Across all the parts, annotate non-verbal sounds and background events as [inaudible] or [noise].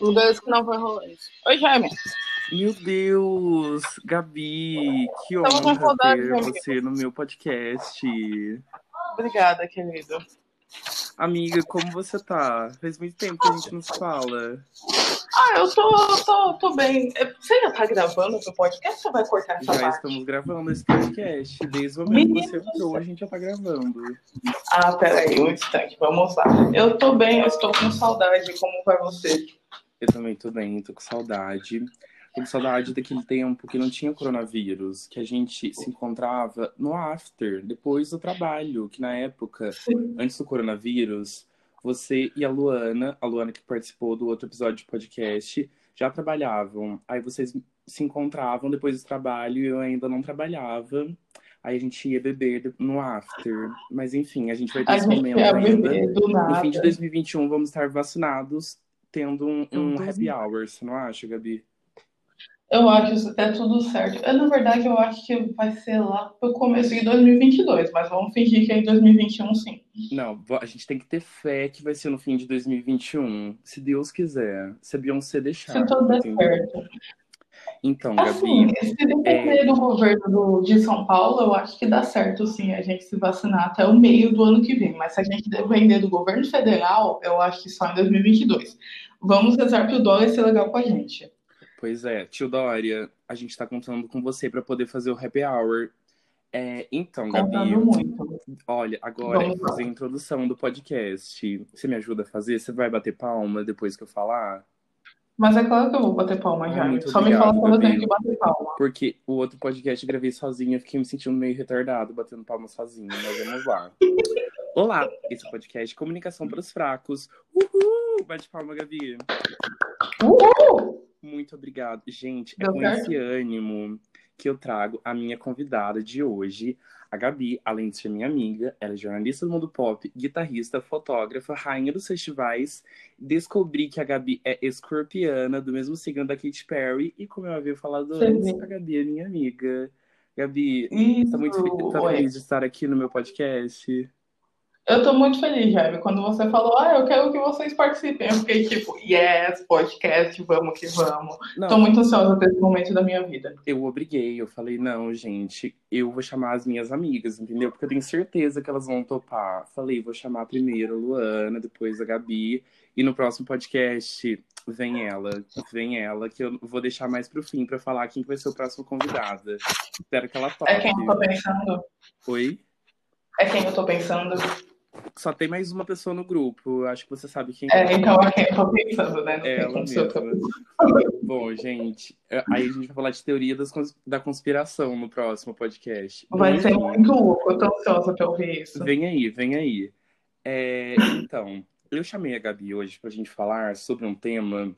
Lugares que não vai rolar isso. Oi, Jaime. Meu Deus, Gabi, que honra ter você no meu podcast. Obrigada, querido. Amiga, como você tá? Faz muito tempo que a gente não se fala. Ah, eu tô, tô, tô bem. É, Você já tá gravando o seu podcast ou você vai cortar essa Já parte? estamos gravando esse podcast. Desde o momento que você entrou, a gente já tá gravando. Ah, peraí, um instante, vamos lá. Eu tô bem, eu estou com saudade. Como vai você? Eu também tô bem, tô com saudade. Tô com saudade daquele tempo que não tinha coronavírus, que a gente se encontrava no after, depois do trabalho, que na época, antes do coronavírus, você e a Luana, a Luana que participou do outro episódio de podcast, já trabalhavam. Aí vocês se encontravam depois do trabalho e eu ainda não trabalhava. Aí a gente ia beber no after. Mas enfim, a gente vai ter A esse momento ainda. No fim de 2021, vamos estar vacinados, tendo um, um happy hour, você não acha, Gabi? Eu acho isso até tudo certo. Eu, na verdade, eu acho que vai ser lá pro começo de 2022, mas vamos fingir que é em 2021, sim. Não, a gente tem que ter fé que vai ser no fim de 2021, se Deus quiser, se a Beyoncé deixar, Se tudo der certo. Então, Assim, Gabi, se depender do governo do- de São Paulo, eu acho que dá certo, sim, a gente se vacinar até o meio do ano que vem. Mas se a gente depender do governo federal, eu acho que só em 2022. Vamos rezar para o dólar ser legal com a gente. pois é, tio Dória, a gente tá contando com você para poder fazer o happy hour. É, então, Gabi, muito. olha, agora é Vamos lá. fazer a introdução do podcast. Você me ajuda a fazer? Você vai bater palma depois que eu falar? Mas é claro que eu vou bater palma, já. muito Só me obrigado, fala quando eu tenho que bater palma. Porque o outro podcast eu gravei sozinho, eu fiquei me sentindo meio retardado, batendo palmas sozinho, mas vamos lá. [laughs] Olá, esse é o podcast Comunicação para os Fracos. Uhul! Bate palma, Gabi. Uhul! Muito obrigado. Gente, é com esse ânimo que eu trago a minha convidada de hoje, a Gabi, além de ser minha amiga, ela é jornalista do mundo pop, guitarrista, fotógrafa, rainha dos festivais. Descobri que a Gabi é escorpiana, do mesmo signo da Katy Perry, e como eu havia falado Você antes, a Gabi é minha amiga. Gabi, Isso. tá muito fe- tá feliz de estar aqui no meu podcast? Eu tô muito feliz, Jaime. Quando você falou, ah, eu quero que vocês participem, eu fiquei tipo, yes, podcast, vamos que vamos. Não, Tô muito ansiosa por esse momento da minha vida. eu obriguei, eu falei, não, gente, eu vou chamar as minhas amigas, entendeu? Porque eu tenho certeza que elas vão topar. Falei, vou chamar primeiro a Luana, depois a Gabi, e no próximo podcast vem ela, vem ela, que eu vou deixar mais pro fim pra falar quem que vai ser o próximo convidada. Espero que ela tope. É quem eu tô pensando? Oi? É quem eu tô pensando? Só tem mais uma pessoa no grupo, eu acho que você sabe quem É, então é quem eu tô pensando, né? Não É ela mesma. Bom, gente, é, aí a gente vai falar de teoria das da conspiração no próximo podcast. Vai Bom, ser muito louco, eu tô ansiosa pra ouvir isso. Vem aí, vem aí. É, então, eu chamei a Gabi hoje pra gente falar sobre um tema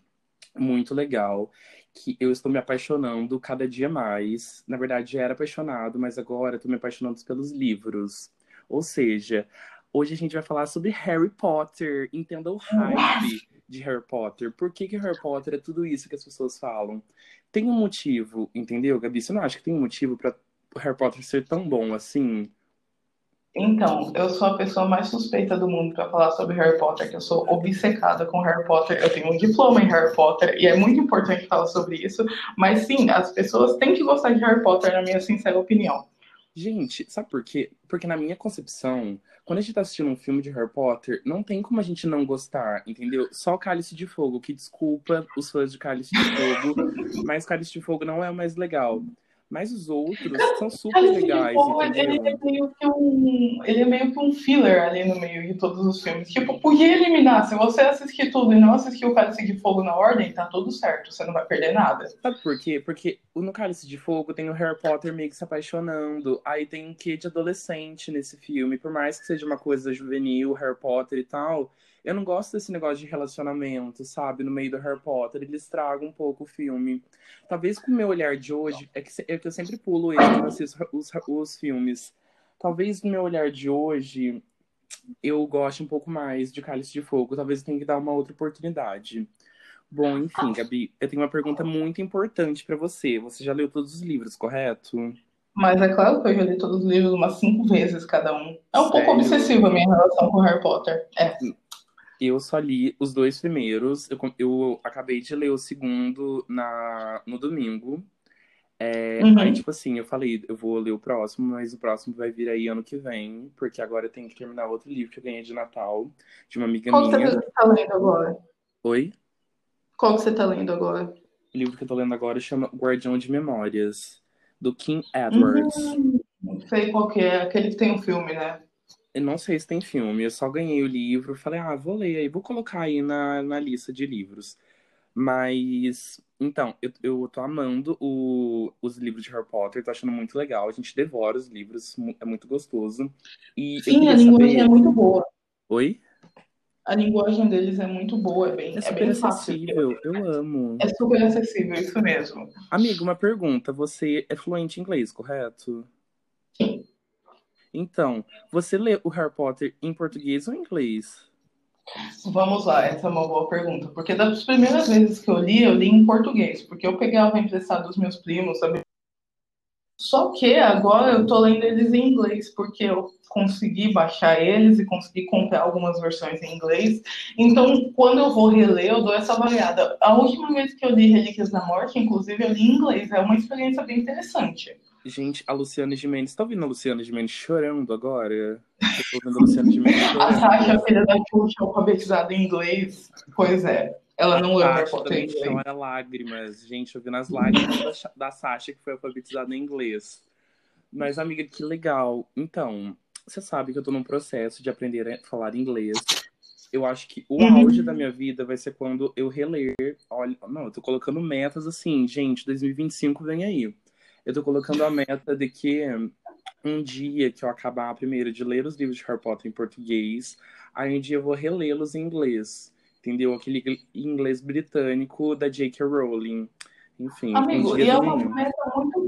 muito legal que eu estou me apaixonando cada dia mais. Na verdade, já era apaixonado, mas agora estou me apaixonando pelos livros. Ou seja, hoje a gente vai falar sobre Harry Potter. Entenda o hype de Harry Potter. Por que, que Harry Potter é tudo isso que as pessoas falam? Tem um motivo, entendeu, Gabi? Você não acha que tem um motivo para Harry Potter ser tão bom assim? Então, eu sou a pessoa mais suspeita do mundo pra falar sobre Harry Potter, que eu sou obcecada com Harry Potter. Eu tenho um diploma em Harry Potter e é muito importante falar sobre isso. Mas sim, as pessoas têm que gostar de Harry Potter, na minha sincera opinião. Gente, sabe por quê? Porque na minha concepção, quando a gente tá assistindo um filme de Harry Potter, não tem como a gente não gostar, entendeu? Só o Cálice de Fogo, que desculpa os fãs de Cálice de Fogo, [laughs] mas Cálice de Fogo não é o mais legal. Mas os outros são super legais, ele é meio que um. Ele é meio que um filler ali no meio de todos os filmes. Tipo, podia eliminar. Se você assistir tudo e não assistir o Cálice de Fogo na ordem, tá tudo certo. Você não vai perder nada. Sabe por quê? Porque no Cálice de Fogo tem o Harry Potter meio que se apaixonando. Aí tem um quê de adolescente nesse filme. Por mais que seja uma coisa juvenil, Harry Potter e tal, eu não gosto desse negócio de relacionamento, sabe? No meio do Harry Potter. Ele estraga um pouco o filme. Talvez com o meu olhar de hoje, é que, é que eu sempre pulo ele quando assisto os, os filmes. Talvez no meu olhar de hoje eu goste um pouco mais de Cálice de Fogo. Talvez eu tenha que dar uma outra oportunidade. Bom, enfim, Gabi, eu tenho uma pergunta muito importante pra você. Você já leu todos os livros, correto? Mas é claro que eu já li todos os livros umas cinco vezes cada um. É um pouco Sério? obsessiva a minha relação com Harry Potter. É. Eu só li os dois primeiros. Eu, eu acabei de ler o segundo na, no domingo. É, Uhum. aí, tipo assim, eu falei, eu vou ler o próximo, mas o próximo vai vir aí ano que vem, porque agora eu tenho que terminar outro livro que eu ganhei de Natal, de uma amiga Qual que minha. você tá lendo agora? Oi? Qual que você tá lendo agora? O livro que eu tô lendo agora chama Guardião de Memórias, do Kim Edwards. Hum, não sei qual que é, aquele que tem um filme, né? Eu não sei se tem filme, eu só ganhei o livro, falei, ah, vou ler aí, vou colocar aí na, na lista de livros. Mas, então, eu, eu tô amando o- os livros de Harry Potter, tô achando muito legal, a gente devora os livros, é muito gostoso. E Sim, a linguagem saber... é muito boa. Oi? A linguagem deles é muito boa, é bem, É é super bem fácil. acessível, eu amo. É super acessível, isso mesmo. Amigo, uma pergunta, você é fluente em inglês, correto? Então, você lê o Harry Potter em português ou em inglês? Vamos lá, essa é uma boa pergunta. Porque das primeiras vezes que eu li, eu li em português, porque eu pegava emprestado dos meus primos, sabe? Só que agora eu tô lendo eles em inglês, porque eu consegui baixar eles e consegui comprar algumas versões em inglês. Então, quando eu vou reler, eu dou essa variada. A última vez que eu li Relíquias da Morte, inclusive, eu li em inglês. É uma experiência bem interessante. Gente, a Luciana Gimenez, tá ouvindo a Luciana Gimenez chorando agora? Eu tô ouvindo a Luciana Gimenez [laughs] A chorando. Sasha, filha da Xuxa, alfabetizada em inglês, pois é. Ela não também inglês. chora lágrimas. Gente, ouvindo as lágrimas da, da Sasha, que foi alfabetizada em inglês. Mas, amiga, que legal. Então, você sabe que eu tô num processo de aprender a falar inglês. Eu acho que o Uhum. auge da minha vida vai ser quando eu reler. Olha, não, eu tô colocando metas assim, gente, 2025 vem aí. Eu tô colocando a meta de que um dia que eu acabar primeiro de ler os livros de Harry Potter em português, aí um dia eu vou relê-los em inglês. Entendeu? Aquele inglês britânico da J.K. Rowling. Enfim, um Amigo, dia e é uma.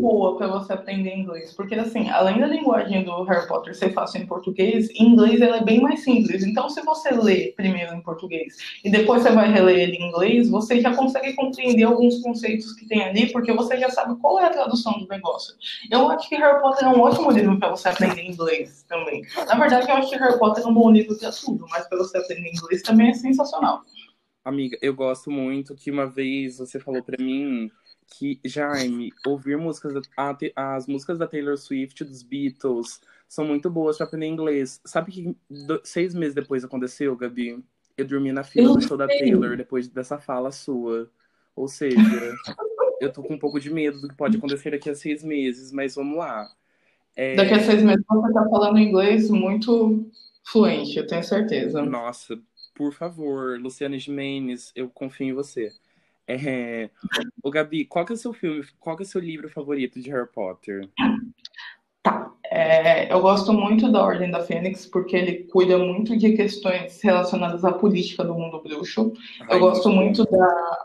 Boa para você aprender inglês, porque assim, além da linguagem do Harry Potter ser fácil em português, em inglês ela é bem mais simples. Então, se você lê primeiro em português e depois você vai reler ele em inglês, você já consegue compreender alguns conceitos que tem ali, porque você já sabe qual é a tradução do negócio. Eu acho que Harry Potter é um ótimo livro para você aprender inglês também. Na verdade, eu acho que Harry Potter é um bom livro para tudo, mas para você aprender inglês também é sensacional. Amiga, eu gosto muito que uma vez você falou pra mim que, Jaime, ouvir músicas da- as músicas da Taylor Swift, dos Beatles, são muito boas pra aprender inglês. Sabe que do- seis meses depois aconteceu, Gabi? Eu dormi na fila do show da. Taylor depois dessa fala sua. Ou seja, eu tô com um pouco de medo do que pode acontecer daqui a seis meses, mas vamos lá. É, Daqui a seis meses você tá falando inglês muito fluente, eu tenho certeza. Nossa, por favor, Luciana Gimenez, eu confio em você. É... Ô, Gabi, qual que é o seu filme, qual que é o seu livro favorito de Harry Potter? Tá. É, eu gosto muito da Ordem da Fênix porque ele cuida muito de questões relacionadas à política do mundo bruxo. Ai, Eu gosto muito da.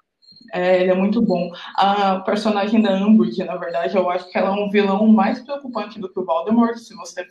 é, ele é muito bom. A personagem da Umbridge, na verdade, eu acho que ela é um vilão mais preocupante do que o Voldemort, se você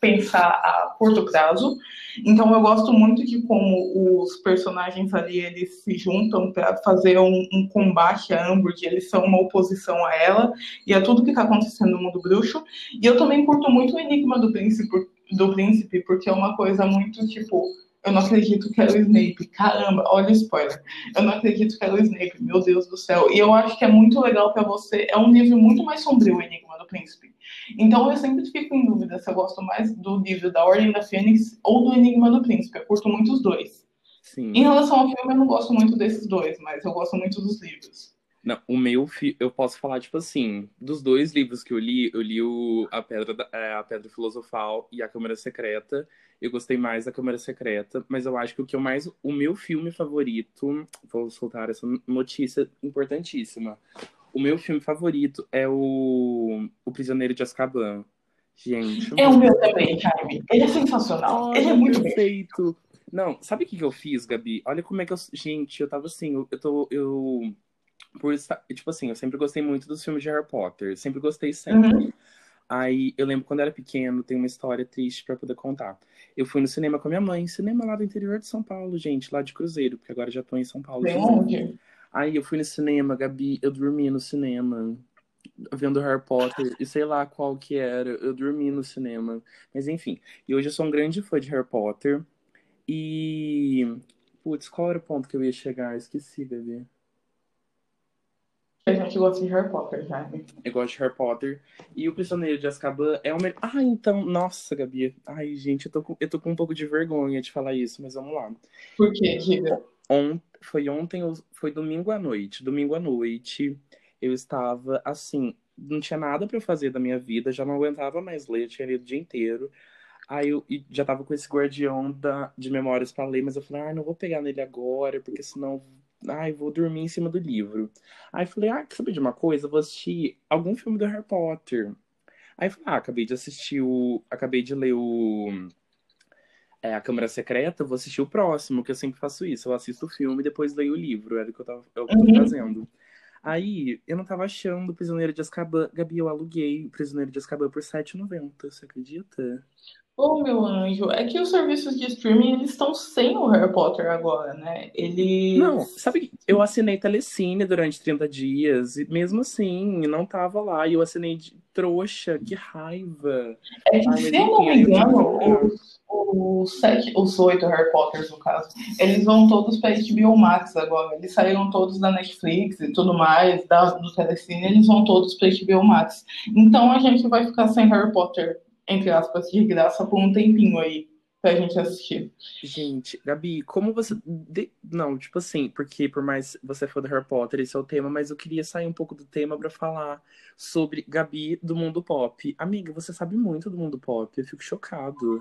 pensar a curto prazo. Então eu gosto muito de como os personagens ali eles se juntam para fazer um, um combate à Umbridge, eles são uma oposição a ela e a tudo que está acontecendo no mundo bruxo. E eu também curto muito o Enigma do Príncipe, do Príncipe porque é uma coisa muito tipo eu não acredito que era o Snape. Caramba, olha o spoiler. Eu não acredito que era o Snape, meu Deus do céu. E eu acho que é muito legal para você. É um livro muito mais sombrio, o Enigma do Príncipe. Então eu sempre fico em dúvida se eu gosto mais do livro da Ordem da Fênix ou do Enigma do Príncipe. Eu curto muito os dois. Sim. Em relação ao filme, eu não gosto muito desses dois, mas eu gosto muito dos livros. Não, o meu, eu posso falar, tipo assim, dos dois livros que eu li, eu li o, a, Pedra é, a Pedra Filosofal e A Câmara Secreta. Eu gostei mais da Câmara Secreta, mas eu acho que o que eu mais. O meu filme favorito. Vou soltar essa notícia importantíssima. O meu filme favorito é o, o Prisioneiro de Azkaban. Gente. É o meu também, Jaime. Ele é sensacional. Ele é muito bem. perfeito. Não, sabe o que que eu fiz, Gabi? Olha como é que eu. Gente, eu tava assim, eu, eu tô. Eu, por estar, tipo assim, eu sempre gostei muito dos filmes de Harry Potter. Sempre gostei sempre. Uhum. Aí eu lembro quando eu era pequeno, tem uma história triste pra poder contar. Eu fui no cinema com a minha mãe, cinema lá do interior de São Paulo, gente, lá de Cruzeiro, porque agora já tô em São Paulo. Bem. Aí eu fui no cinema, Gabi, eu dormi no cinema, vendo Harry Potter, e sei lá qual que era, eu dormi no cinema. Mas enfim, e hoje eu sou um grande fã de Harry Potter. E Putz, qual era o ponto que eu ia chegar? Esqueci, bebê. A gente gosta de Harry Potter, Jaime. Eu gosto de Harry Potter. E o Prisioneiro de Azkaban é o melhor. Ah, então, nossa, Gabi. Ai, gente, eu tô, com, eu tô com um pouco de vergonha de falar isso, mas vamos lá. Por quê, diga? On... Foi ontem, foi domingo à noite. Domingo à noite, eu estava assim, não tinha nada para fazer da minha vida, já não aguentava mais ler, eu tinha lido o dia inteiro. Aí eu já tava com esse guardião da, de memórias para ler, mas eu falei, ah, não vou pegar nele agora, porque senão Ai, vou dormir em cima do livro. Aí falei, ah, quer saber de uma coisa? vou assistir algum filme do Harry Potter. Aí falei, ah, acabei de assistir o. Acabei de ler o. É, a Câmara Secreta, vou assistir o próximo, que eu sempre faço isso. Eu assisto o filme e depois leio o livro. Era o que eu tava é eu uhum. fazendo. Aí, eu não tava achando o Prisioneiro de Azkaban. Gabi, eu aluguei o Prisioneiro de Azkaban por R$7,90, você acredita? Ô, meu anjo, é que os serviços de streaming eles estão sem o Harry Potter agora, né? Eles. Não, sabe, eu assinei Telecine durante 30 dias e mesmo assim não tava lá. E eu assinei de trouxa, que raiva. É que, Ai, se eu não me engano, os, os, sete, os oito Harry Potters, no caso, eles vão todos pra HBO Max agora. Eles saíram todos da Netflix e tudo mais, da, do Telecine, eles vão todos pra HBO Max. Então a gente vai ficar sem Harry Potter entre aspas, de graça por um tempinho aí pra gente assistir. Gente, Gabi, como você. De... Não, tipo assim, porque por mais você for do Harry Potter, esse é o tema, mas eu queria sair um pouco do tema para falar sobre Gabi do mundo pop. Amiga, você sabe muito do mundo pop, eu fico chocado.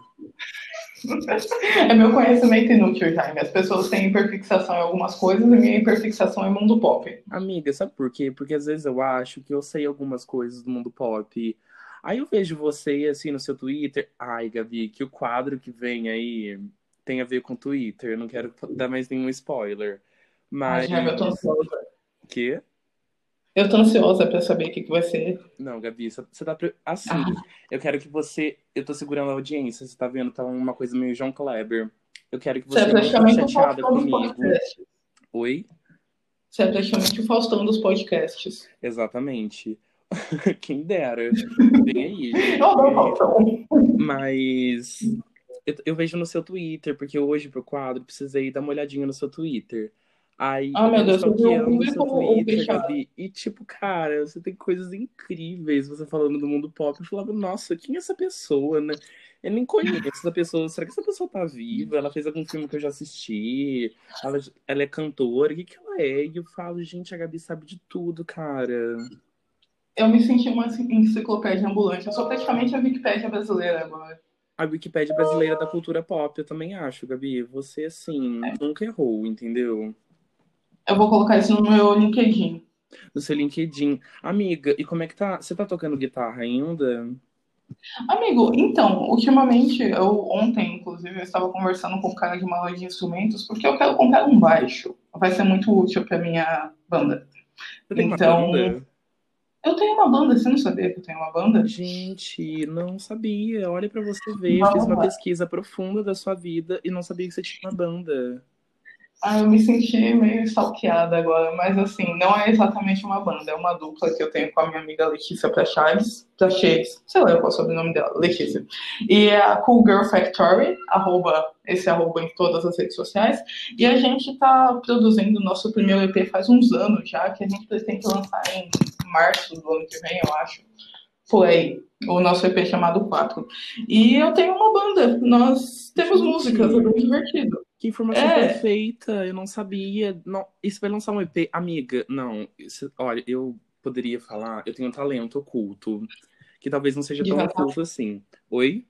é meu conhecimento inútil, Jaime. As pessoas têm hiperfixação em algumas coisas e minha hiperfixação é mundo pop. Amiga, sabe por quê? Porque às vezes eu acho que eu sei algumas coisas do mundo pop Aí eu vejo você assim no seu Twitter. Ai, Gabi, que o quadro que vem aí tem a ver com Twitter. Eu não quero dar mais nenhum spoiler. Mas. Ai, eu tô ansiosa. Quê? Eu tô ansiosa pra saber o que, que vai ser. Não, Gabi, você tá. Assim, ah. eu quero que você. Eu tô segurando a audiência, você tá vendo? Tá uma coisa meio João Kleber. Eu quero que você, você é praticamente chateada comigo. Oi? Você é praticamente o Faustão dos podcasts. Exatamente. [laughs] Quem dera. Vem aí. Mas eu, eu, vejo no seu Twitter, porque hoje pro quadro precisei dar uma olhadinha no seu Twitter. Aí, ah, meu Deus, eu no seu Twitter, Gabi, e tipo, cara, você tem coisas incríveis, você falando do mundo pop. Eu falava, nossa, quem é essa pessoa, né? Eu nem conheço essa pessoa. Será que essa pessoa tá viva? Ela fez algum filme que eu já assisti? Ela, ela é cantora? O que, que ela é? E eu falo, gente, a Gabi sabe de tudo, cara eu me senti uma enciclopédia ambulante. Eu sou praticamente a Wikipédia brasileira agora. A Wikipédia brasileira da cultura pop, eu também acho, Gabi. Você, assim, é. nunca errou, entendeu? Eu vou colocar isso no meu LinkedIn. No seu LinkedIn. Amiga, e como é que tá? Você tá tocando guitarra ainda? Amigo, então, ultimamente, eu ontem, inclusive, eu estava conversando com o cara de uma loja de instrumentos, porque eu quero comprar um baixo. Vai ser muito útil para minha banda. Então, banda? Eu tenho uma banda, você não sabia que eu tenho uma banda? Gente, não sabia. Olha para você ver, eu fiz uma pesquisa profunda da sua vida e não sabia que você tinha uma banda. Ah, eu me senti meio stalkeada agora, mas assim, não é exatamente uma banda, é uma dupla que eu tenho com a minha amiga Letícia Prachaves, Prachaves, sei lá qual é o sobrenome dela, Letícia. E é a Cool Girl Factory, arroba, esse arroba em todas as redes sociais, e a gente tá produzindo o nosso primeiro EP faz uns anos já, que a gente pretende lançar em março do ano que vem, eu acho. Foi o nosso EP chamado 4. E eu tenho uma banda, nós temos músicas, é bem divertido. Que informação é. perfeita, eu não sabia. Não, isso vai lançar um EP. Amiga, não. Isso, olha, eu poderia falar, eu tenho um talento oculto. Que talvez não seja tão oculto assim. Oi?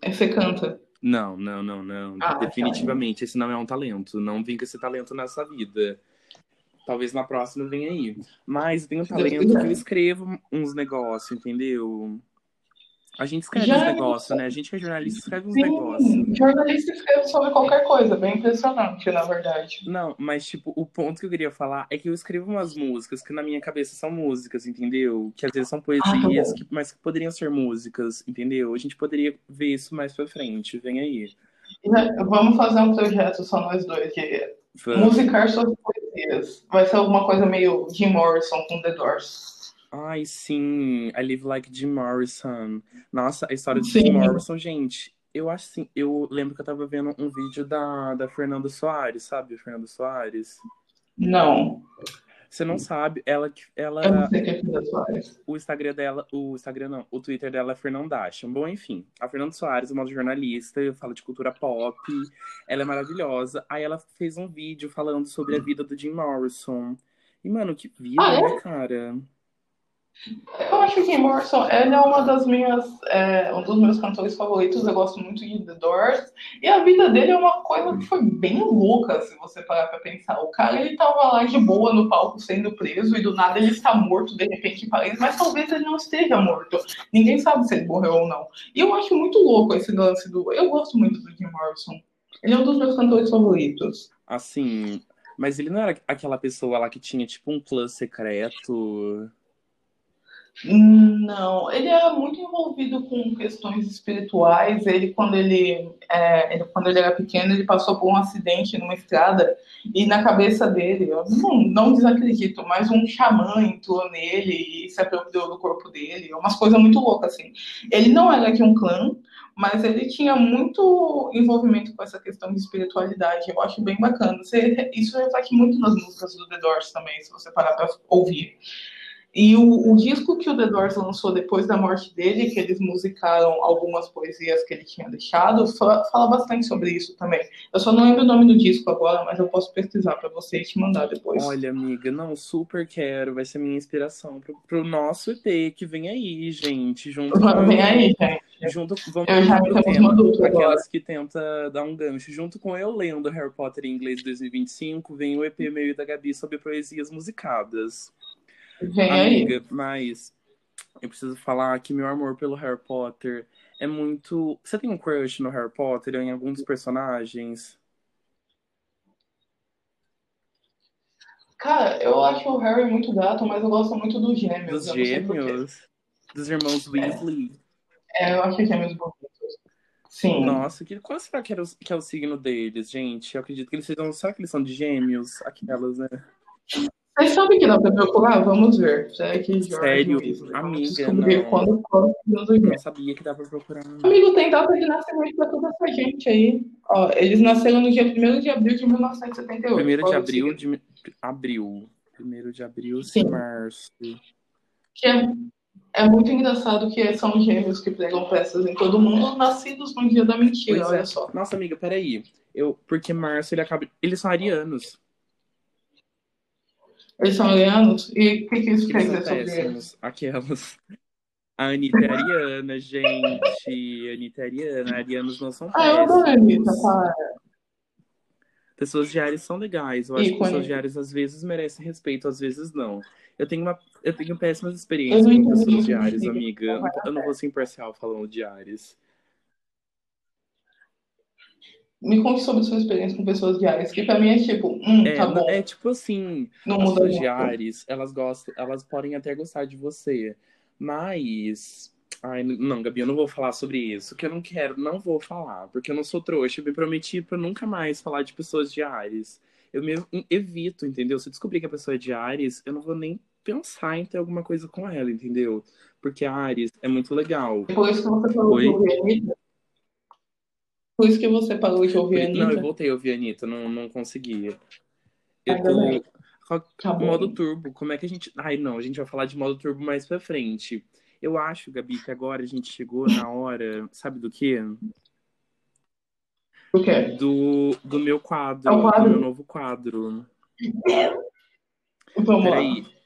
É, você canta. Não, não, não, não. Ah, tá. Definitivamente, esse não é um talento. Não vim com esse talento nessa vida. Talvez na próxima venha aí. Mas tem um talento que eu escrevo uns negócios, entendeu? A gente escreve Já... uns negócios, né? A gente que é jornalista escreve uns Sim, negócios. Jornalista escreve sobre qualquer coisa, bem impressionante, na verdade. Não, mas, tipo, o ponto que eu queria falar é que eu escrevo umas músicas que na minha cabeça são músicas, entendeu? Que às vezes são poesias, ah, que, mas que poderiam ser músicas, entendeu? A gente poderia ver isso mais pra frente. Vem aí. Vamos fazer um projeto só nós dois, que. Musicar suas poesias. Vai ser alguma coisa meio Jim Morrison com The Doors. Ai, sim, I Live Like Jim Morrison. Nossa, a história de Jim Morrison, gente, Eu acho assim, eu lembro que eu tava vendo um vídeo da, da Fernanda Soares, sabe? Fernanda Soares. Não. Você não sabe, ela ela Eu não sei quem é Fernanda Soares. o Instagram dela, o Instagram não, o Twitter dela é Fernandasha. Bom, enfim, a Fernanda Soares é uma jornalista, fala de cultura pop, ela é maravilhosa. Aí ela fez um vídeo falando sobre a vida do Jim Morrison. E, mano, que vida, Ah, é? né, cara? Eu acho que Morrison, ele é uma das minhas, é, um dos meus cantores favoritos. Eu gosto muito de The Doors. E a vida dele é uma coisa que foi bem louca, se você parar pra pensar. O cara, ele tava lá de boa no palco sendo preso e do nada ele está morto de repente em Paris, mas talvez ele não esteja morto. Ninguém sabe se ele morreu ou não. E eu acho muito louco esse lance do. Eu gosto muito do Jim Morrison. Ele é um dos meus cantores favoritos. Assim, mas ele não era aquela pessoa lá que tinha, tipo, um clã secreto. Não, ele era muito envolvido com questões espirituais. Ele, quando ele, é, ele, quando ele era pequeno, ele passou por um acidente numa estrada e na cabeça dele, eu não, não desacredito, mas um xamã entrou nele e se apropriou do corpo dele. Umas coisas muito loucas, assim. Ele não era de um clã, mas ele tinha muito envolvimento com essa questão de espiritualidade. Eu acho bem bacana. Você- isso reflete muito nas músicas do The Doors também, se você parar para ouvir. E o, o disco que o The Doors lançou depois da morte dele, que eles musicaram algumas poesias que ele tinha deixado, fa- fala bastante sobre isso também. Eu só não lembro o nome do disco agora, mas eu posso pesquisar para você e te mandar depois. Olha, amiga, não, super quero. Vai ser minha inspiração pro, pro nosso EP que vem aí, gente. Junto Mas com. vem aí, gente. Junto, vamos Eu já pro tema, dupla agora. aquelas que tenta dar um gancho. Junto com eu lendo Harry Potter em inglês 2025, vem o EP meu e da Gabi sobre poesias musicadas. Vem aí. Amiga, mas eu preciso falar que meu amor pelo Harry Potter é muito. Você tem um crush no Harry Potter ou em algum dos personagens? Cara, eu acho o Harry muito gato, mas eu gosto muito dos gêmeos. Dos gêmeos? Dos irmãos Weasley? É, eu acho gêmeos bonitos. Sim. Nossa, que, qual será que, era o, que é o signo deles, gente? Eu acredito que eles sejam. Será que eles são de gêmeos? Aquelas, né? Vocês sabem que dá pra procurar? Vamos ver. Será que George Sério? Weasley? Vamos Amiga, não. quando quando Eu não sabia que dava pra procurar. Amigo, tem data de nascimento pra toda essa gente aí. Ó, eles nasceram no dia 1 de abril de 1978. Primeiro Qual de é o abril de abril. Primeiro de abril, Sim. março. Que é, é muito engraçado que são gêmeos que pregam peças em todo mundo, nascidos no dia da mentira, Pois olha é. só. Nossa, amiga, peraí. Eu, porque março ele acaba. Eles são arianos. Eles são arianos? E o que, que isso quer Eles são dizer sobre eles? péssimos. Aquelas. [laughs] A Anitta é ariana, gente. A Anitta é ariana. Arianos não são Ah, eu adoro a Anitta, péssimos. cara. Pessoas de Ares são legais. Eu acho que Ícone. pessoas de Ares às vezes merecem respeito, às vezes não. Eu tenho, uma, eu tenho péssimas experiências com pessoas de Ares, amiga. eu não vou ser imparcial falando de Ares. Me conte sobre sua experiência com pessoas de Ares, que pra mim é tipo, hum, É, tá bom, é tipo assim, não as pessoas de. Ares, elas gostam, elas podem até gostar de você, mas. Ai, não, Gabi, eu não vou falar sobre isso, que eu não quero, não vou falar, porque eu não sou trouxa. Eu me prometi pra nunca mais falar de pessoas de Ares. Eu me evito, entendeu? Se eu descobrir que a pessoa é de Ares, eu não vou nem pensar em ter alguma coisa com ela, entendeu? Porque Ares é muito legal. Isso que você parou Oi? a Anitta? Por isso que você parou de ouvir a Não, eu Anitta? voltei a ouvir a Anitta, não, não consegui. Eu tô. Tá. Modo turbo, como é que a gente. Ai, não, a gente vai falar de modo turbo mais pra frente. Eu acho, Gabi, que agora a gente chegou na hora, sabe do quê? O quê? Do, do meu quadro, É quadro? do meu novo quadro. Vamos lá.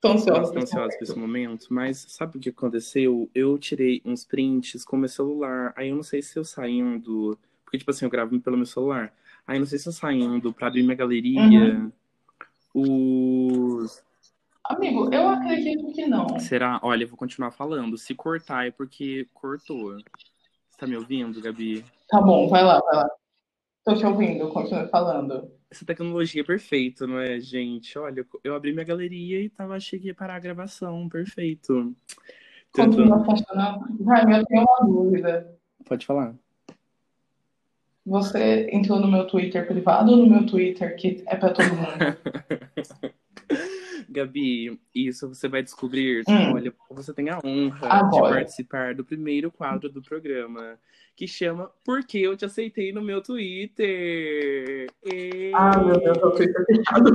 Tô ansiosa. tô ansiosa pra esse momento, mas sabe o que aconteceu? Eu tirei uns prints com meu celular, aí eu não sei se eu saindo. Porque, tipo assim, eu gravo pelo meu celular. Aí eu não sei se eu saindo pra abrir minha galeria. Os. Amigo, eu acredito que não. Será? Olha, eu vou continuar falando. Se cortar é porque cortou. Você tá me ouvindo, Gabi? Tá bom, vai lá, vai lá. Tô te ouvindo, continue falando. Essa tecnologia é perfeita, não é, gente? Olha, eu abri minha galeria e tava, que ia parar a gravação. Perfeito. Tentando- Continua funcionando. Jaime, eu tenho uma dúvida. Pode falar. Você entrou no meu Twitter privado ou no meu Twitter que é pra todo mundo? [laughs] Gabi, isso você vai descobrir. Hum. Olha, você tem a honra de Agora. participar do primeiro quadro do programa, que chama Por que eu te aceitei no meu Twitter? E... Ah, meu Deus, eu fui fechado.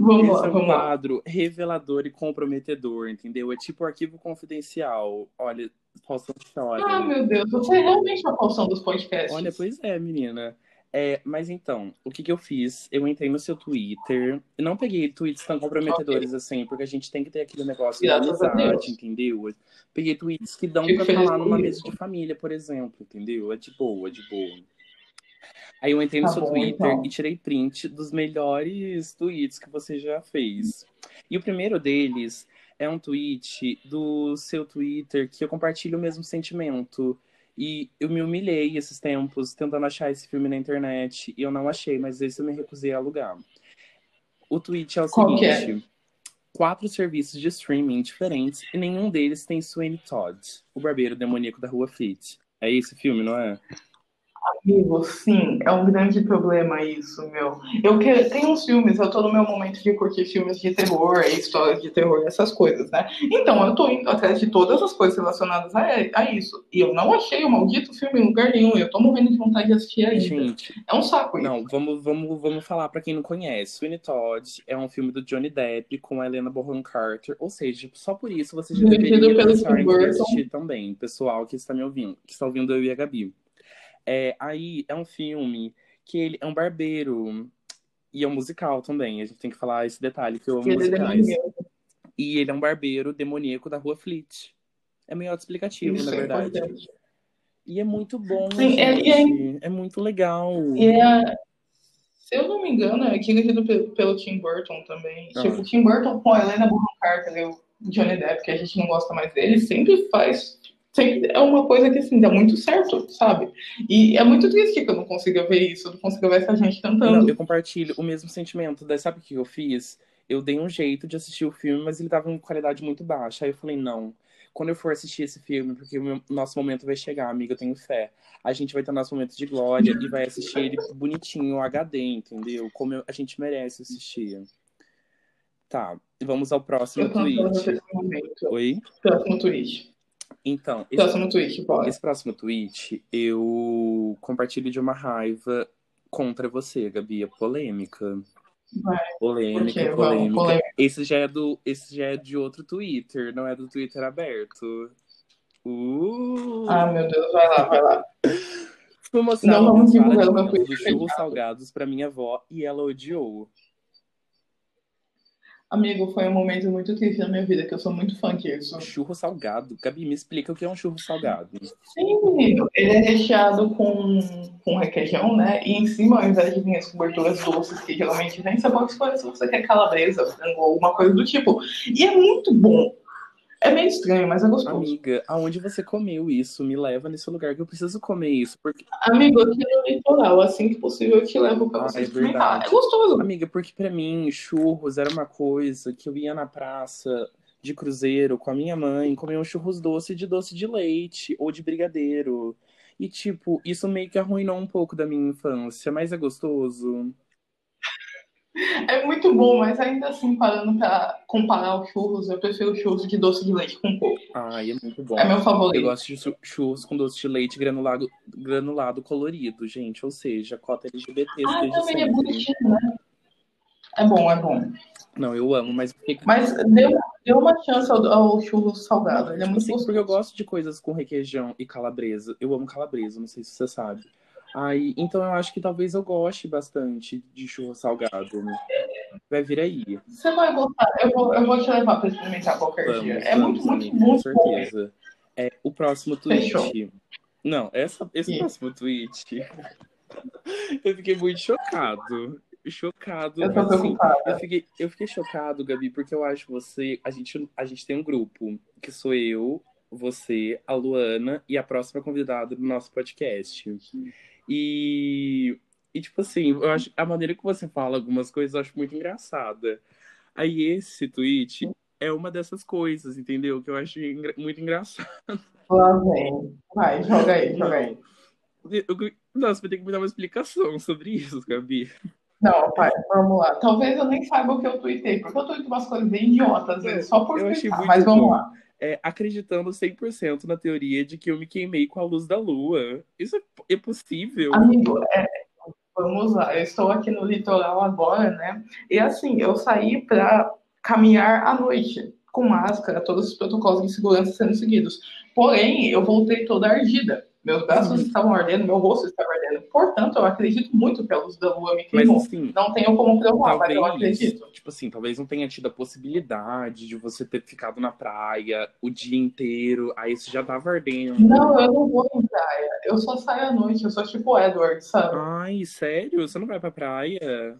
Vamos Esse lá, é um vamos lá. quadro revelador e comprometedor, entendeu? É tipo arquivo confidencial. Olha, Faustão chora. Ah, meu Deus, você é realmente a Faustão dos podcasts. Olha, pois é, menina. É, mas então, o que que eu fiz? Eu entrei no seu Twitter. Eu não peguei tweets tão comprometedores assim, porque a gente tem que ter aquele negócio da Deus. amizade, entendeu? Eu Peguei tweets que dão Fico pra falar numa isso. mesa de família, por exemplo, entendeu? É de boa, de boa. Aí eu entrei no Tá seu bom, Twitter então. e tirei print dos melhores tweets que você já fez. E o primeiro deles é um tweet do seu Twitter que eu compartilho o mesmo sentimento. E eu me humilhei esses tempos tentando achar esse filme na internet e eu não achei, mas esse eu me recusei a alugar. O tweet é o Qual é? seguinte: quatro serviços de streaming diferentes e nenhum deles tem Sweeney Todd, o barbeiro demoníaco da Rua Fit. É esse filme, não é? Amigo, sim, é um grande problema isso, meu. Eu que... Tem uns filmes, eu tô no meu momento de curtir filmes de terror, histórias de terror, essas coisas, né? Então, eu tô indo atrás de todas as coisas relacionadas a, a isso. E eu não achei o maldito filme em lugar nenhum. Eu tô morrendo de vontade de assistir ainda. Gente, É um saco isso. não, vamos, vamos, vamos falar pra quem não conhece. Sweeney Todd é um filme do Johnny Depp com a Helena Bonham Carter, ou seja, só por isso você já deveria pensar em assistir também, pessoal que está me ouvindo, que está ouvindo eu e a Gabi. É, aí é um filme que ele é um barbeiro e é um musical também. A gente tem que falar esse detalhe que eu amo é musicais. demoníaco. E ele é um barbeiro demoníaco da Rua Fleet. É meio autoexplicativo, Isso na é verdade. importante. E é muito bom, Sim, é- gente. É muito legal. É, se eu não me engano, é dirigido pe- pelo Tim Burton também. Ah. Tipo, o Tim Burton com a Helena Bonham Carter o Johnny Depp, que a gente não gosta mais dele, sempre faz. Sempre é uma coisa que assim, dá muito certo, sabe? E é muito triste que eu não consiga ver isso, eu não consiga ver essa gente Não, cantando. eu compartilho o mesmo sentimento. Daí, sabe o que eu fiz? Eu dei um jeito de assistir o filme, mas ele tava em qualidade muito baixa. Aí eu falei, não. Quando eu for assistir esse filme, porque o meu- nosso momento vai chegar, amiga, eu tenho fé. A gente vai ter nosso momento de glória e vai assistir ele bonitinho, HD, entendeu? Como eu- a gente merece assistir. Tá, vamos ao próximo tweet. Oi? Próximo tweet. Então, esse Próximo tweet, bora. Esse próximo tweet, eu compartilho de uma raiva contra você, Gabi. É polêmica. Vai. Polêmica, polêmica. polêmica. Esse já é do, esse já é de outro Twitter, não é do Twitter aberto. Uh! Ah, meu Deus, vai lá, vai lá. Fui mostrar Não vamos divulgar o meu Twitter churros salgados pra minha avó e ela odiou. Amigo, foi um momento muito triste na minha vida, que eu sou muito fã disso. Churro salgado. Gabi, me explica o que é um churro salgado. Sim, menino. Ele é recheado com, com requeijão, né? E em cima, ao invés de vir as coberturas doces que geralmente vem, você pode escolher se você quer calabresa, frango ou alguma coisa do tipo. E é muito bom. É meio estranho, mas é gostoso. Amiga, aonde você comeu isso? Me leva nesse lugar que eu preciso comer isso. Porque Amigo, aqui no litoral, assim que possível, eu te levo pra Ah, você é verdade. É gostoso. Amiga, porque pra mim, churros era uma coisa que eu ia na praça de cruzeiro com a minha mãe, comer um churros doce de doce de leite ou de brigadeiro. E, tipo, isso meio que arruinou um pouco da minha infância, mas é gostoso. É muito bom, mas ainda assim, parando pra comparar os churros, eu prefiro churros de doce de leite com coco. Ai, é muito bom. É meu Eu favorito. gosto de chu- churros com doce de leite granulado, granulado colorido, gente. Ou seja, cota LGBT Ah, também é sempre. bonitinho, né? É bom, é bom. Não, eu amo, mas Mas dê, dê uma chance ao, ao churro salgado. Ele é Tipo muito assim, gostoso. porque eu gosto de coisas com requeijão e calabresa. Eu amo calabresa, não sei se você sabe. Aí, então eu acho que talvez eu goste bastante de churro salgado. né? Vai vir aí. Você vai gostar. Eu vou, eu vou te levar pra experimentar qualquer Vamos, dia. É vamos, muito, muito, amiga, com muito bom. certeza. É, o próximo tweet. Fechou. Não, essa, esse próximo tweet. [laughs] eu fiquei muito chocado. Chocado. Eu tô assim. Eu fiquei, eu fiquei chocado, Gabi, porque eu acho você. A gente, a gente tem um grupo, que sou eu, você, a Luana e a próxima convidada do nosso podcast. E, e tipo assim, eu acho a maneira que você fala algumas coisas eu acho muito engraçada. Aí esse tweet é uma dessas coisas, entendeu? Que eu acho engra- muito engraçado. Lá vem. Vai, joga aí, joga aí. Eu- eu- Nossa, vai ter que me dar uma explicação sobre isso, Gabi. Não, pai, vamos lá. Talvez eu nem saiba o que eu tuitei, porque eu tuito umas coisas bem idiotas, às vezes, só por eu muito mas vamos bom. lá. É, acreditando 100% na teoria de que eu me queimei com a luz da lua. Isso é, possível? Amigo, é, vamos lá. Eu estou aqui no litoral agora, né? E assim, eu saí para caminhar à noite, com máscara, todos os protocolos de segurança sendo seguidos. Porém, eu voltei toda ardida. Meus braços Uhum. estavam ardendo, meu rosto estava ardendo. Portanto, eu acredito muito que a luz da lua me Mas queimou. assim, Não tenho como provar, mas eu talvez, acredito. tipo assim, talvez não tenha tido a possibilidade de você ter ficado na praia o dia inteiro, aí você já tava ardendo. Não, eu não vou em praia. Eu só saio à noite. Eu sou tipo Edward, sabe? Ai, sério? Você não vai pra praia?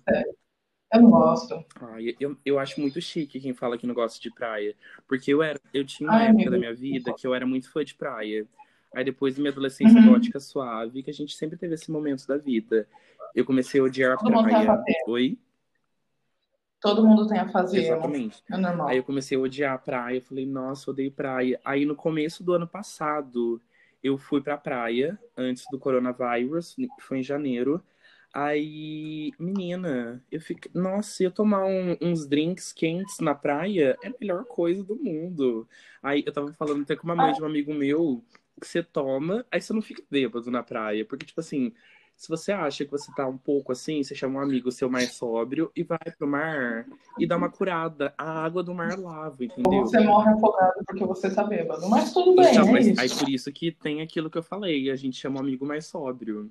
Eu não gosto. Ai, eu, eu acho muito chique quem fala que não gosta de praia. Porque eu era, eu tinha uma Ai, época da minha vida que eu era muito fã de praia. Aí depois minha adolescência Uhum. gótica suave, que a gente sempre teve esse momento da vida. Eu comecei a odiar a Todo a praia. Oi? Todo mundo tem a fazer. Exatamente. É normal. Aí eu comecei a odiar a praia, eu falei, nossa, odeio praia. Aí no começo do ano passado, eu fui pra praia, antes do coronavírus, que foi em janeiro. Aí, menina, eu fiquei, nossa, eu tomar um- uns drinks quentes na praia é a melhor coisa do mundo. Aí eu tava falando até com uma mãe de um amigo meu, que você toma, aí você não fica bêbado na praia, porque tipo assim, se você acha que você tá um pouco assim, você chama um amigo seu mais sóbrio e vai pro mar e dá uma curada. A água do mar lava, Ou entendeu? você morre afogado porque você tá bêbado. Mas tudo bem, Então, é mas aí por isso que tem aquilo que eu falei, a gente chama um amigo mais sóbrio.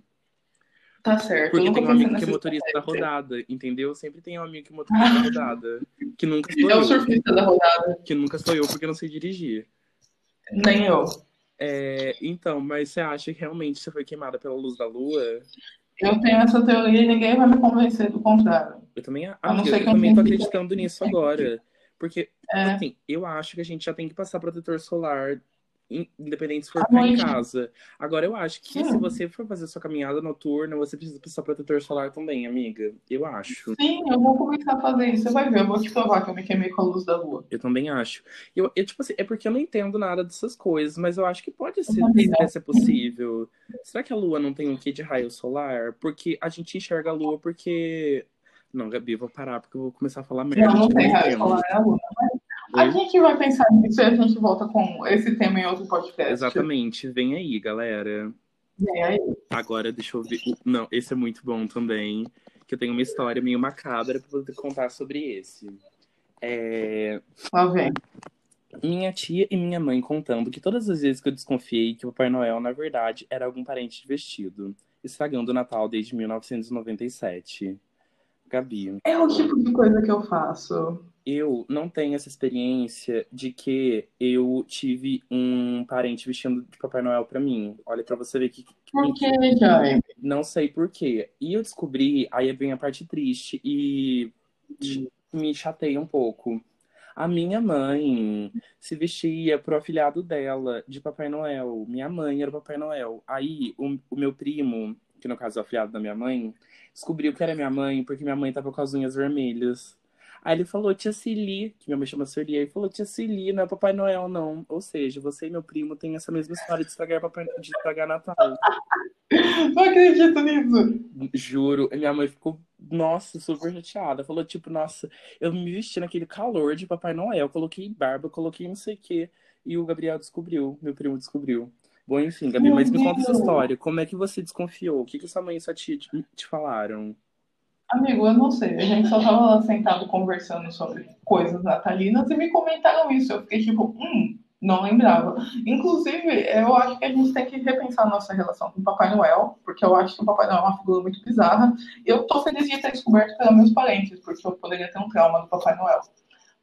Tá certo. eu Porque tem um amigo que é motorista da rodada, entendeu? Sempre tem um amigo que é motorista da rodada. Que nunca sou É o eu. surfista da rodada. Que nunca sou eu porque eu não sei dirigir. Nem eu. É, então, mas você acha que realmente você foi queimada pela luz da lua? Eu tenho essa teoria e ninguém vai me convencer do contrário. Eu também, não amiga, ser eu que eu também tô acreditando nisso agora. Porque, É, assim, eu acho que a gente já tem que passar protetor solar, independente se for ficar em casa. Agora, eu acho que Sim. se você for fazer sua caminhada noturna, você precisa passar protetor solar também, amiga. Eu acho. sim, eu vou começar a fazer isso. Você vai ver, eu vou te provar que eu me queimei com a luz da lua. Eu também acho. Eu, eu, tipo assim, é porque eu não entendo nada dessas coisas, mas eu acho que pode ser, não. ser possível. Será que a Lua não tem um quê de raio solar? Porque a gente enxerga a Lua porque. Não, Gabi, eu vou parar porque eu vou começar a falar merda. Não, não de tem raio solar na lua. A gente vai pensar nisso e a gente volta com esse tema em outro podcast. Exatamente. Vem aí, galera. Vem aí. Agora, deixa eu ver. Não, esse é muito bom também. Que eu tenho uma história meio macabra pra poder contar sobre esse. É, Lá vem. Minha tia e minha mãe contando que todas as vezes que eu desconfiei que o Papai Noel, na verdade, era algum parente de vestido, estragando o Natal desde 1997. Gabi, É o tipo de coisa que eu faço. Eu não tenho essa experiência de que eu tive um parente vestindo de Papai Noel pra mim. Olha pra você ver que Por que, Jaime? não sei por quê. E eu descobri, aí vem a parte triste e me chateia um pouco. A minha mãe se vestia pro afilhado dela de Papai Noel. Minha mãe era o Papai Noel. Aí o, o meu primo, que no caso é o afilhado da minha mãe, descobriu que era minha mãe porque minha mãe tava com as unhas vermelhas. Aí ele falou, tia Cili, que minha mãe chama Sueli, ele falou, tia Cili, não é Papai Noel, não. Ou seja, você e meu primo têm essa mesma história de estragar, papai, de estragar Natal. [laughs] Não acredito nisso. Juro, e minha mãe ficou, nossa, super chateada. Falou, tipo, nossa, eu me vesti naquele calor de Papai Noel, coloquei barba, coloquei não sei o quê. E o Gabriel descobriu, meu primo descobriu. Bom, enfim, Gabi, Meu mas me conta essa história. Como é que você desconfiou? O que, que sua mãe e sua tia te, te falaram? Amigo, eu não sei. A gente só tava lá sentado conversando sobre coisas natalinas e me comentaram isso. Eu fiquei tipo, hum, não lembrava. Inclusive, eu acho que a gente tem que repensar nossa relação com o Papai Noel, porque eu acho que o Papai Noel é uma figura muito bizarra. Eu tô feliz de ter descoberto pelos meus parentes, porque eu poderia ter um trauma do Papai Noel.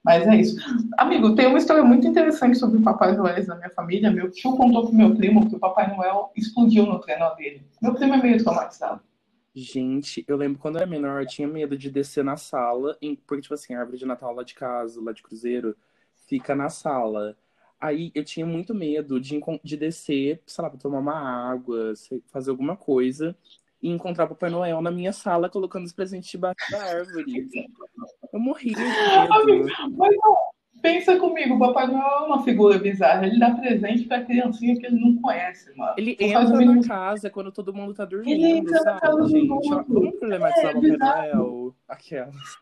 Mas é isso. Amigo, tem uma história muito interessante sobre o Papai Noel na minha família. Meu tio contou pro meu primo que o Papai Noel explodiu no trenó dele. Meu primo é meio traumatizado. Gente, eu lembro quando eu era menor, eu tinha medo de descer na sala, porque, tipo assim, a árvore de Natal lá de casa, lá de Cruzeiro, fica na sala. Aí eu tinha muito medo de, de descer, sei lá, pra tomar uma água, fazer alguma coisa, e encontrar Papai Noel na minha sala, colocando os presentes debaixo da árvore. Eu morria de medo. mas pensa comigo, o Papai Noel é uma figura bizarra. Ele dá presente pra criancinha que ele não conhece, mano. Ele Não o entra mínimo na casa quando todo mundo tá Ele dormindo, entra na sabe, casa do gente? mundo. Vamos problematizar É, o Papai. Noel. Aquelas.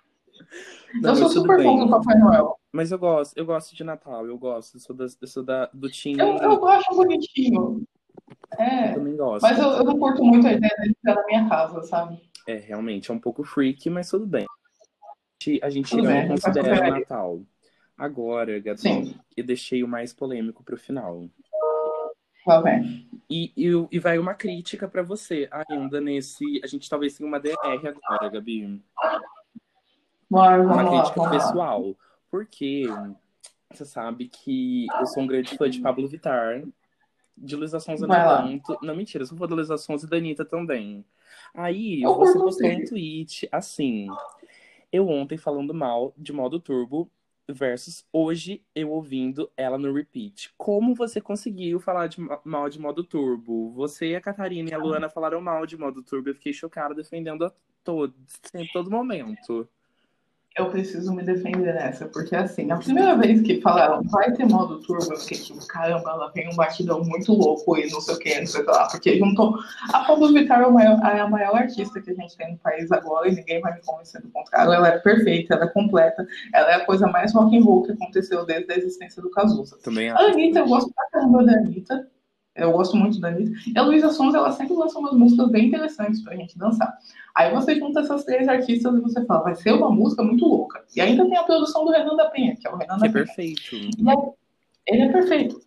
Não, eu sou super fã do Papai Noel. Mas eu gosto, eu gosto de Natal, eu gosto. Eu sou, da, eu sou da, do time. Eu, eu acho bonitinho. É. Eu também gosto. Mas eu, eu não curto muito a ideia de ficar na minha casa, sabe? É, realmente, é um pouco freak, mas tudo bem. A gente Tudo não bem, considera faz Natal. Agora, Gabi, Sim. eu deixei o mais polêmico pro final. Lá vem. E, e, e vai uma crítica pra você ainda nesse. A gente talvez tenha uma DR agora, Gabi. Vai, Uma lá, crítica lá. pessoal. Porque você sabe que eu sou um grande fã de Pablo Vittar, de Luísa Sonza não tanto. Não, mentira, eu sou fã da Luísa Sonza e da Anitta também. Aí Eu você postou um tweet assim. Eu ontem falando mal de modo turbo versus hoje eu ouvindo ela no repeat. Como você conseguiu falar de ma- mal de modo turbo? Você, a Catarina e a Luana falaram mal de modo turbo. Eu fiquei chocada defendendo a todos, em todo momento. Eu preciso me defender nessa, porque assim, a primeira vez que falaram vai ter modo turbo, eu fiquei tipo, caramba, ela tem um batidão muito louco e não sei o que, não sei o que lá, porque juntou. A Pablo Vittar é, maior- é a maior artista que a gente tem no país agora e ninguém vai me convencer do contrário. Ela é perfeita, ela é completa, ela é a coisa mais rock and roll que aconteceu desde a existência do Cazuza. Também A Anitta, eu gosto pra caramba da Anitta. Eu gosto muito da Anitta. E a Luísa Sonza, ela sempre lança umas músicas bem interessantes pra gente dançar. Aí você junta essas três artistas e você fala, vai ser uma música muito louca. E ainda tem a produção do Renan da Penha, que é o Renan que da é Penha. perfeito. E aí, ele é perfeito.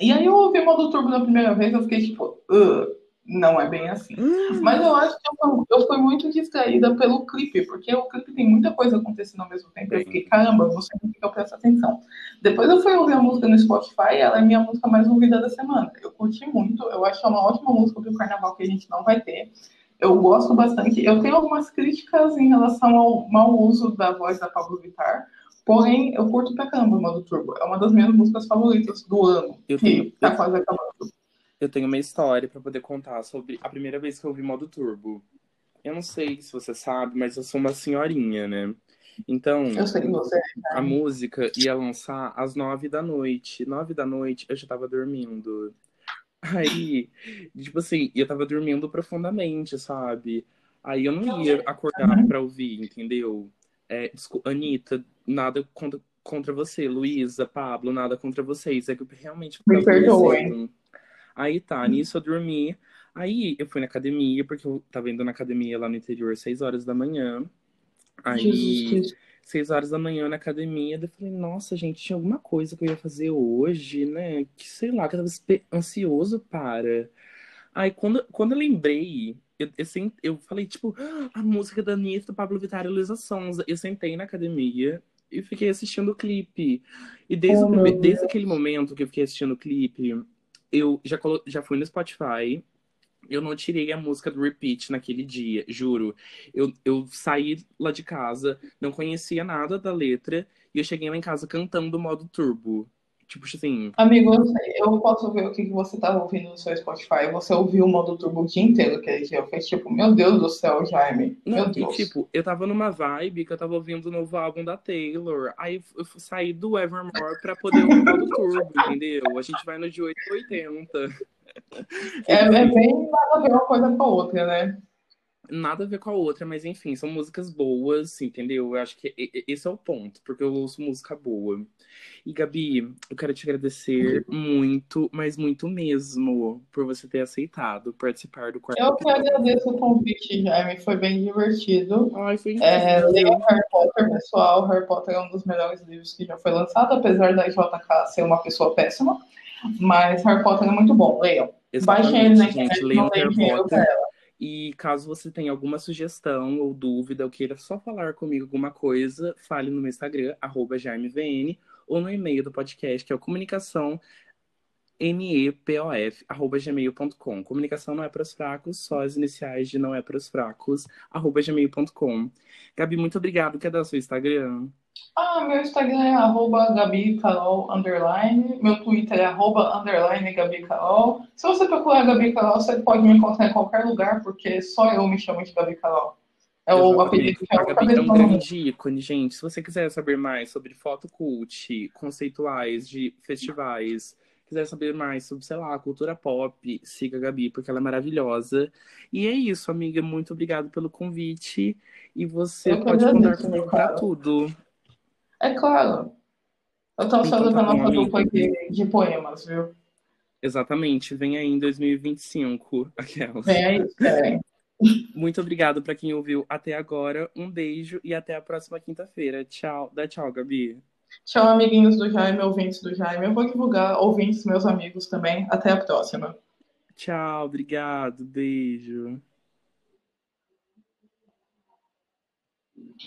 E aí eu ouvi o modo turbo na primeira vez, eu fiquei tipo, "Ugh, não é bem assim. Mas eu acho que eu, eu fui muito distraída pelo clipe, porque o clipe tem muita coisa acontecendo ao mesmo tempo. Eu fiquei, caramba, não sei o que eu presto atenção. Depois eu fui ouvir a música no Spotify, ela é minha música mais ouvida da semana. Eu curti muito, eu acho que é uma ótima música pro carnaval que a gente não vai ter. Eu gosto bastante. Eu tenho algumas críticas em relação ao mau uso da voz da Pablo Vittar. Porém, eu curto pra caramba o modo turbo. É uma das minhas músicas favoritas do ano. Eu que tenho- tá eu- quase acabando. Eu tenho uma história pra poder contar sobre a primeira vez que eu ouvi modo turbo. Eu não sei se você sabe, mas eu sou uma senhorinha, né? Então, Eu sei que você. a música ia lançar às nove da noite. Nove da noite eu já tava dormindo. Aí, tipo assim, eu tava dormindo profundamente, sabe? Aí eu não ia acordar Uhum. pra ouvir, entendeu? É, descul- Anitta, nada contra, contra você. Luísa, Pablo, nada contra vocês. É que eu realmente Me perdoe. Aí tá, nisso eu dormi. Aí eu fui na academia, porque eu tava indo na academia lá no interior às seis horas da manhã. Aí, seis horas da manhã na academia, eu falei, nossa, gente, tinha alguma coisa que eu ia fazer hoje, né? Que sei lá, que eu tava ansioso para. Aí quando, quando eu lembrei, eu, eu, sen- eu falei, tipo, "Ah, a música da Anitta, do Pablo Vittar e Luísa Sonza. Eu sentei na academia e fiquei assistindo o clipe. E desde, Oh, o desde aquele momento que eu fiquei assistindo o clipe, eu já, colo- já fui no Spotify. Eu não tirei a música do repeat naquele dia, juro. Eu, eu saí lá de casa, não conhecia nada da letra, e eu cheguei lá em casa cantando modo turbo. Tipo assim, Amigo, eu, posso ver o que que você tava ouvindo no seu Spotify. Você ouviu o modo turbo o dia inteiro aquele dia. Eu fiquei tipo, meu Deus do céu, Jaime. Meu Não, e Deus. tipo, eu tava numa vibe que eu tava ouvindo o novo álbum da Taylor. Aí eu saí do Evermore pra poder ouvir o modo turbo, entendeu? A gente vai no de 8 a 80. É, é bem nada a ver uma coisa com a outra, né? Nada a ver com a outra, mas enfim, são músicas boas, entendeu? Eu acho que esse é o ponto, porque eu ouço música boa. E Gabi, eu quero te agradecer muito, mas muito mesmo, por você ter aceitado participar do quarto Eu que agradeço o convite, Jaime. Foi bem divertido. Ai, foi É, incrível. leiam Harry Potter, pessoal. Harry Potter é um dos melhores livros que já foi lançado, apesar da JK ser uma pessoa péssima. Mas Harry Potter é muito bom, leiam. Baixem ele na gente. internet, não Harry dinheiro pra ela. E caso você tenha alguma sugestão ou dúvida, ou queira só falar comigo alguma coisa, fale no meu Instagram, JaimeVN, ou no e-mail do podcast, que é o comunicação mepof, arroba gmail.com. Comunicação não é para os fracos, só as iniciais de não é para os fracos, arroba gmail.com. Gabi, muito obrigado. Quer dar seu Instagram? Ah, meu Instagram é arroba Gabi Carol, underline. Meu Twitter é arroba, underline Gabi Carol. Se você procurar Gabi Carol, você pode me encontrar em qualquer lugar, porque só eu me chamo de Gabi Carol. É o apelido que o Gabi é um grande ícone, gente. Se você quiser saber mais sobre foto cult, conceituais de festivais, quiser saber mais sobre, sei lá, cultura pop, siga a Gabi, porque ela é maravilhosa. E é isso, amiga. Muito obrigado pelo convite. E você Eu pode contar comigo pra tudo. É claro. Eu tô ansiosa Então tá nossa amiga. dupla de, de poemas, viu? Exatamente. Vem aí em 2025. Aquelas. Vem aí. [laughs] Muito obrigado pra quem ouviu até agora. Um beijo e até a próxima quinta-feira. Tchau. Dá tchau, Gabi. Tchau, amiguinhos do Jaime, ouvintes do Jaime. Eu vou divulgar ouvintes, meus amigos também. Até a próxima. Tchau, obrigado. Beijo.